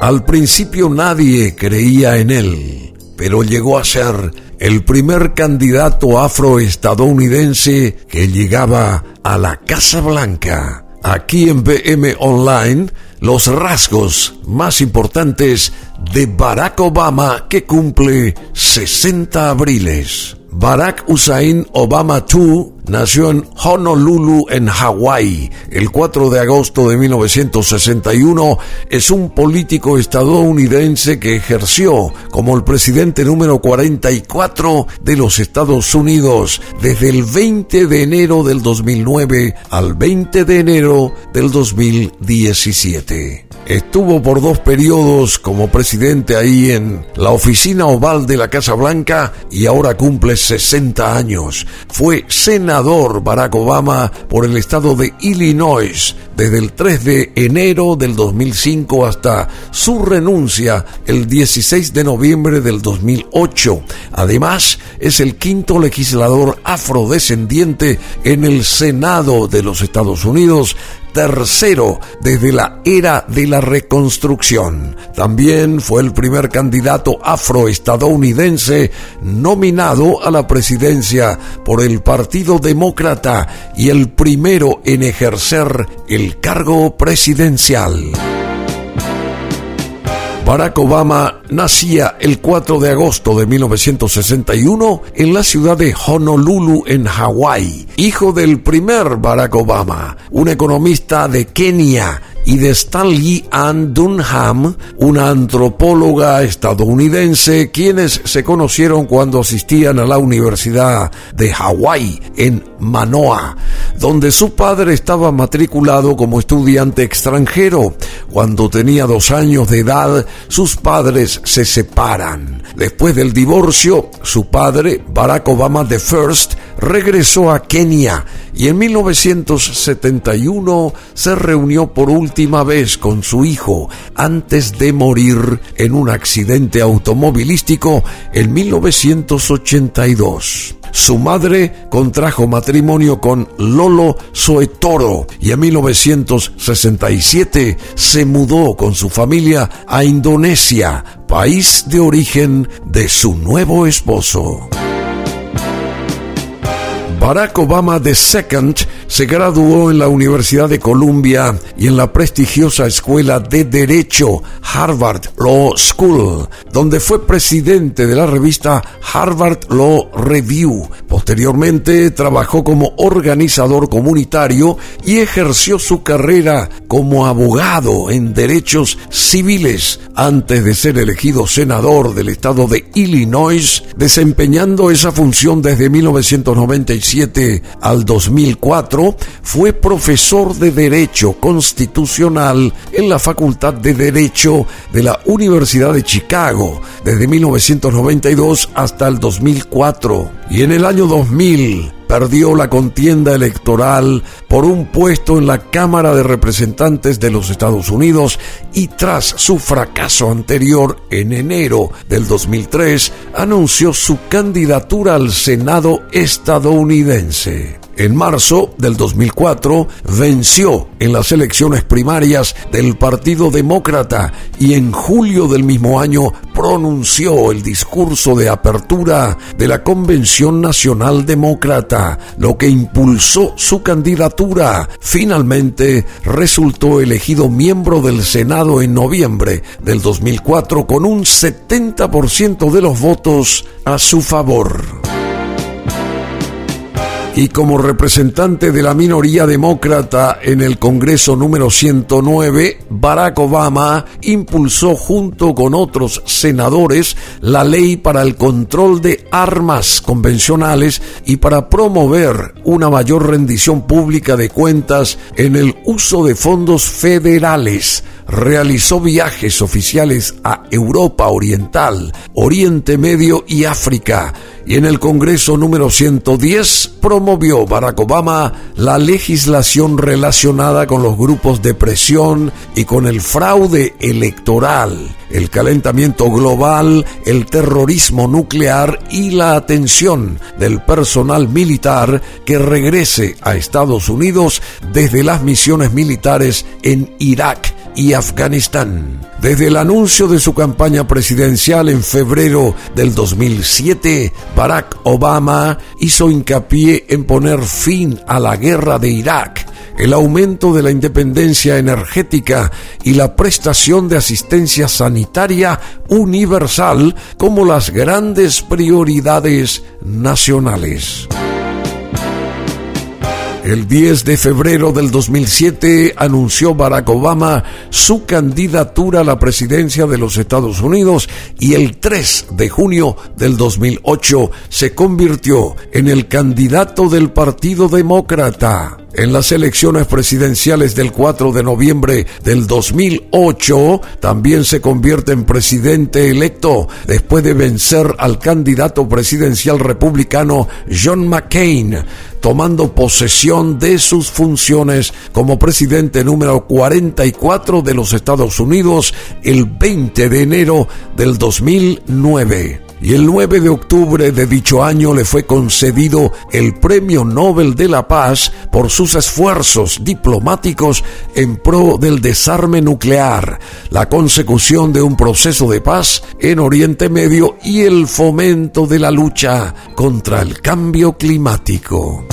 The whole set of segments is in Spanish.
Al principio nadie creía en él, pero llegó a ser el primer candidato afroestadounidense que llegaba a la Casa Blanca. Aquí en BM Online, los rasgos más importantes de Barack Obama que cumple 60 abriles. Barack Hussein Obama II nació en Honolulu, en Hawái, el 4 de agosto de 1961. Es un político estadounidense que ejerció como el presidente número 44 de los Estados Unidos desde el 20 de enero del 2009 al 20 de enero del 2017. Estuvo por dos periodos como presidente ahí en la oficina oval de la Casa Blanca y ahora cumple 60 años. Fue senador Barack Obama por el estado de Illinois desde el 3 de enero del 2005 hasta su renuncia el 16 de noviembre del 2008. Además, es el quinto legislador afrodescendiente en el Senado de los Estados Unidos tercero desde la era de la reconstrucción. También fue el primer candidato afroestadounidense nominado a la presidencia por el Partido Demócrata y el primero en ejercer el cargo presidencial. Barack Obama nacía el 4 de agosto de 1961 en la ciudad de Honolulu, en Hawái, hijo del primer Barack Obama, un economista de Kenia y de Stanley Ann Dunham, una antropóloga estadounidense, quienes se conocieron cuando asistían a la Universidad de Hawái en Manoa, donde su padre estaba matriculado como estudiante extranjero. Cuando tenía dos años de edad, sus padres se separan. Después del divorcio, su padre, Barack Obama I, regresó a Kenia y en 1971 se reunió por última vez con su hijo antes de morir en un accidente automovilístico en 1982. Su madre contrajo matrimonio con Lolo Soetoro y en 1967 se mudó con su familia a Indonesia, país de origen de su nuevo esposo. Barack Obama II se graduó en la Universidad de Columbia y en la prestigiosa Escuela de Derecho Harvard Law School, donde fue presidente de la revista Harvard Law Review. Posteriormente trabajó como organizador comunitario y ejerció su carrera como abogado en derechos civiles antes de ser elegido senador del estado de Illinois, desempeñando esa función desde 1997 al 2004, fue profesor de Derecho Constitucional en la Facultad de Derecho de la Universidad de Chicago desde 1992 hasta el 2004. Y en el año 2000 perdió la contienda electoral por un puesto en la Cámara de Representantes de los Estados Unidos y tras su fracaso anterior en enero del 2003 anunció su candidatura al Senado estadounidense. En marzo del 2004 venció en las elecciones primarias del Partido Demócrata y en julio del mismo año pronunció el discurso de apertura de la Convención Nacional Demócrata, lo que impulsó su candidatura. Finalmente resultó elegido miembro del Senado en noviembre del 2004 con un 70% de los votos a su favor y como representante de la minoría demócrata en el Congreso número 109, Barack Obama impulsó junto con otros senadores la ley para el control de armas convencionales y para promover una mayor rendición pública de cuentas en el uso de fondos federales. Realizó viajes oficiales a Europa Oriental, Oriente Medio y África. Y en el Congreso número 110 promovió Barack Obama la legislación relacionada con los grupos de presión y con el fraude electoral, el calentamiento global, el terrorismo nuclear y la atención del personal militar que regrese a Estados Unidos desde las misiones militares en Irak y Afganistán. Desde el anuncio de su campaña presidencial en febrero del 2007, Barack Obama hizo hincapié en poner fin a la guerra de Irak, el aumento de la independencia energética y la prestación de asistencia sanitaria universal como las grandes prioridades nacionales. El 10 de febrero del 2007 anunció Barack Obama su candidatura a la presidencia de los Estados Unidos y el 3 de junio del 2008 se convirtió en el candidato del Partido Demócrata. En las elecciones presidenciales del 4 de noviembre del 2008, también se convierte en presidente electo después de vencer al candidato presidencial republicano John McCain, tomando posesión de sus funciones como presidente número 44 de los Estados Unidos el 20 de enero del 2009 y el 9 de octubre de dicho año le fue concedido el Premio Nobel de la Paz por sus esfuerzos diplomáticos en pro del desarme nuclear, la consecución de un proceso de paz en Oriente Medio y el fomento de la lucha contra el cambio climático.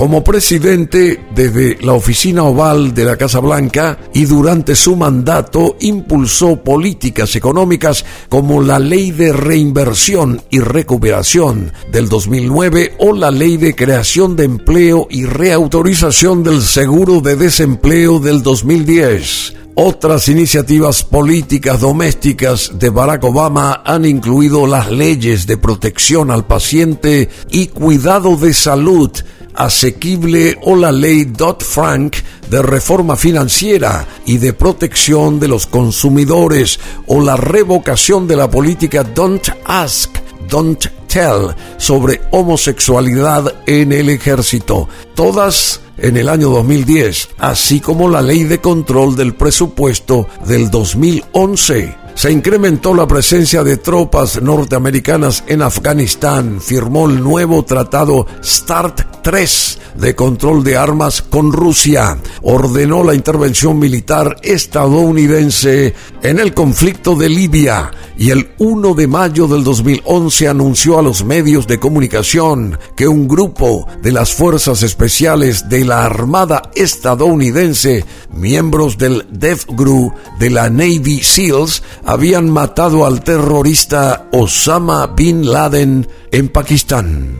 Como presidente desde la oficina oval de la Casa Blanca y durante su mandato impulsó políticas económicas como la Ley de Reinversión y Recuperación del 2009 o la Ley de Creación de Empleo y Reautorización del Seguro de Desempleo del 2010. Otras iniciativas políticas domésticas de Barack Obama han incluido las leyes de protección al paciente y cuidado de salud asequible o la ley Dodd-Frank de reforma financiera y de protección de los consumidores o la revocación de la política Don't Ask, Don't Tell sobre homosexualidad en el ejército. Todas en el año 2010, así como la ley de control del presupuesto del 2011 se incrementó la presencia de tropas norteamericanas en Afganistán, firmó el nuevo tratado START 3 de control de armas con Rusia, ordenó la intervención militar estadounidense en el conflicto de Libia y el 1 de mayo del 2011 anunció a los medios de comunicación que un grupo de las fuerzas especiales de la Armada estadounidense, miembros del DEFGRU de la Navy SEALs, habían matado al terrorista Osama Bin Laden en Pakistán.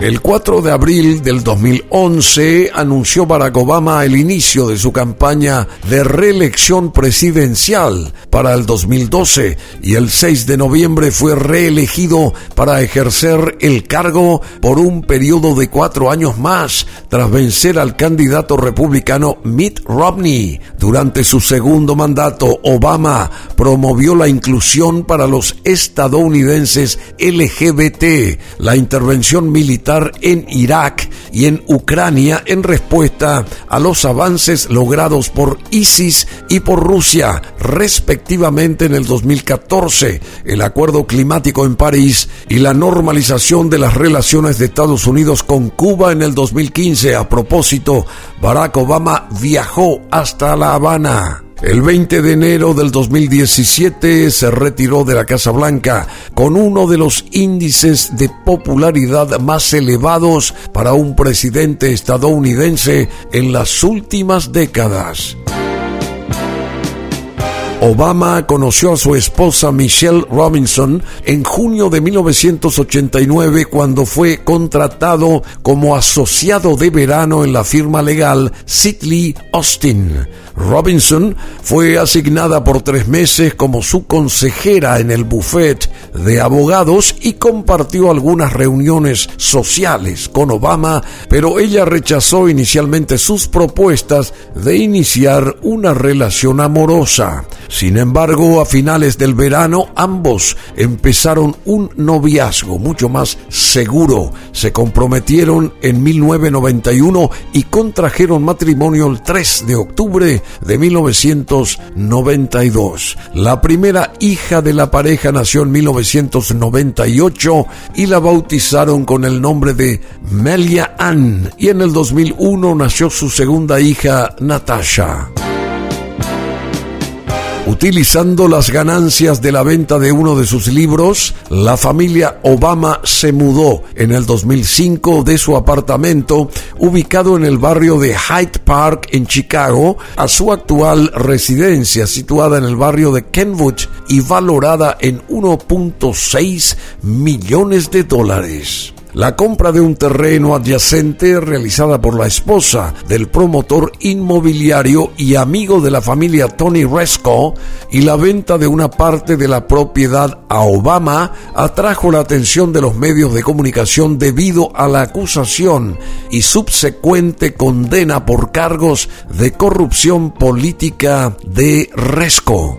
El 4 de abril del 2011 anunció Barack Obama el inicio de su campaña de reelección presidencial para el 2012 y el 6 de noviembre fue reelegido para ejercer el cargo por un periodo de cuatro años más tras vencer al candidato republicano Mitt Romney. Durante su segundo mandato, Obama promovió la inclusión para los estadounidenses LGBT, la intervención militar en Irak y en Ucrania en respuesta a los avances logrados por ISIS y por Rusia, respectivamente en el 2014, el acuerdo climático en París y la normalización de las relaciones de Estados Unidos con Cuba en el 2015. A propósito, Barack Obama viajó hasta La Habana. El 20 de enero del 2017 se retiró de la Casa Blanca con uno de los índices de popularidad más elevados para un presidente estadounidense en las últimas décadas. Obama conoció a su esposa Michelle Robinson en junio de 1989 cuando fue contratado como asociado de verano en la firma legal Sidley Austin. Robinson fue asignada por tres meses como su consejera en el buffet de abogados y compartió algunas reuniones sociales con Obama, pero ella rechazó inicialmente sus propuestas de iniciar una relación amorosa. Sin embargo, a finales del verano ambos empezaron un noviazgo mucho más seguro. Se comprometieron en 1991 y contrajeron matrimonio el 3 de octubre de 1992. La primera hija de la pareja nació en 1998 y la bautizaron con el nombre de Melia Ann y en el 2001 nació su segunda hija Natasha. Utilizando las ganancias de la venta de uno de sus libros, la familia Obama se mudó en el 2005 de su apartamento ubicado en el barrio de Hyde Park en Chicago a su actual residencia situada en el barrio de Kenwood y valorada en 1.6 millones de dólares la compra de un terreno adyacente realizada por la esposa del promotor inmobiliario y amigo de la familia Tony Resco y la venta de una parte de la propiedad a Obama atrajo la atención de los medios de comunicación debido a la acusación y subsecuente condena por cargos de corrupción política de Resco.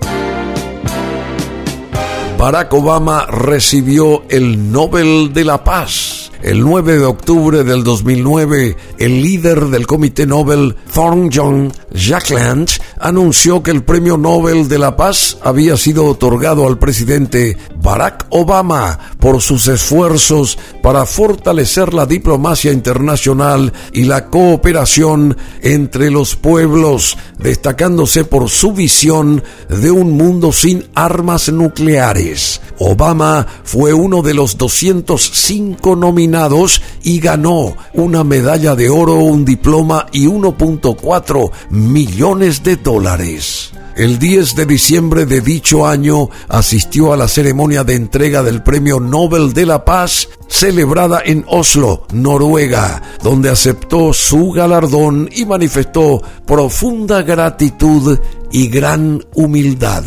Barack Obama recibió el Nobel de la Paz el 9 de octubre del 2009, el líder del Comité Nobel, Thornton Jackland, anunció que el Premio Nobel de la Paz había sido otorgado al presidente Barack Obama por sus esfuerzos para fortalecer la diplomacia internacional y la cooperación entre los pueblos, destacándose por su visión de un mundo sin armas nucleares. Obama fue uno de los 205 nominados y ganó una medalla de oro, un diploma y 1.4 millones de dólares. El 10 de diciembre de dicho año asistió a la ceremonia de entrega del Premio Nobel de la Paz celebrada en Oslo, Noruega, donde aceptó su galardón y manifestó profunda gratitud y gran humildad.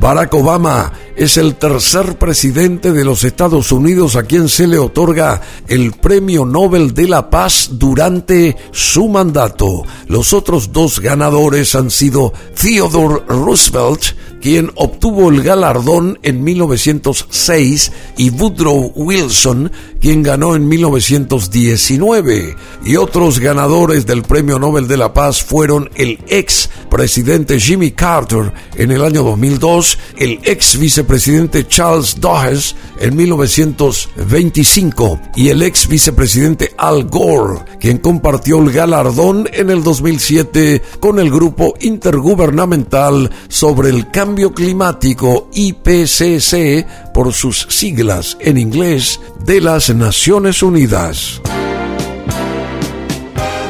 Barack Obama es el tercer presidente de los Estados Unidos a quien se le otorga el Premio Nobel de la Paz durante su mandato. Los otros dos ganadores han sido Theodore Roosevelt, quien obtuvo el galardón en 1906, y Woodrow Wilson, quien ganó en 1919. Y otros ganadores del Premio Nobel de la Paz fueron el ex presidente Jimmy Carter en el año 2002, el ex vicepresidente Charles Dawes en 1925 y el ex vicepresidente Al Gore, quien compartió el galardón en el 2007 con el grupo intergubernamental sobre el cambio climático IPCC por sus siglas en inglés de las Naciones Unidas.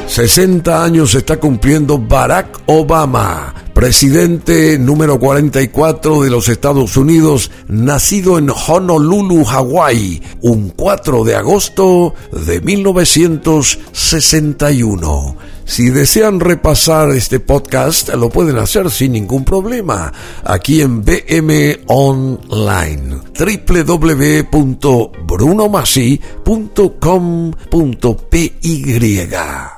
60 años está cumpliendo Barack Obama, presidente número 44 de los Estados Unidos, nacido en Honolulu, Hawái, un 4 de agosto de 1961. Si desean repasar este podcast, lo pueden hacer sin ningún problema aquí en BM Online www.brunomasi.com.py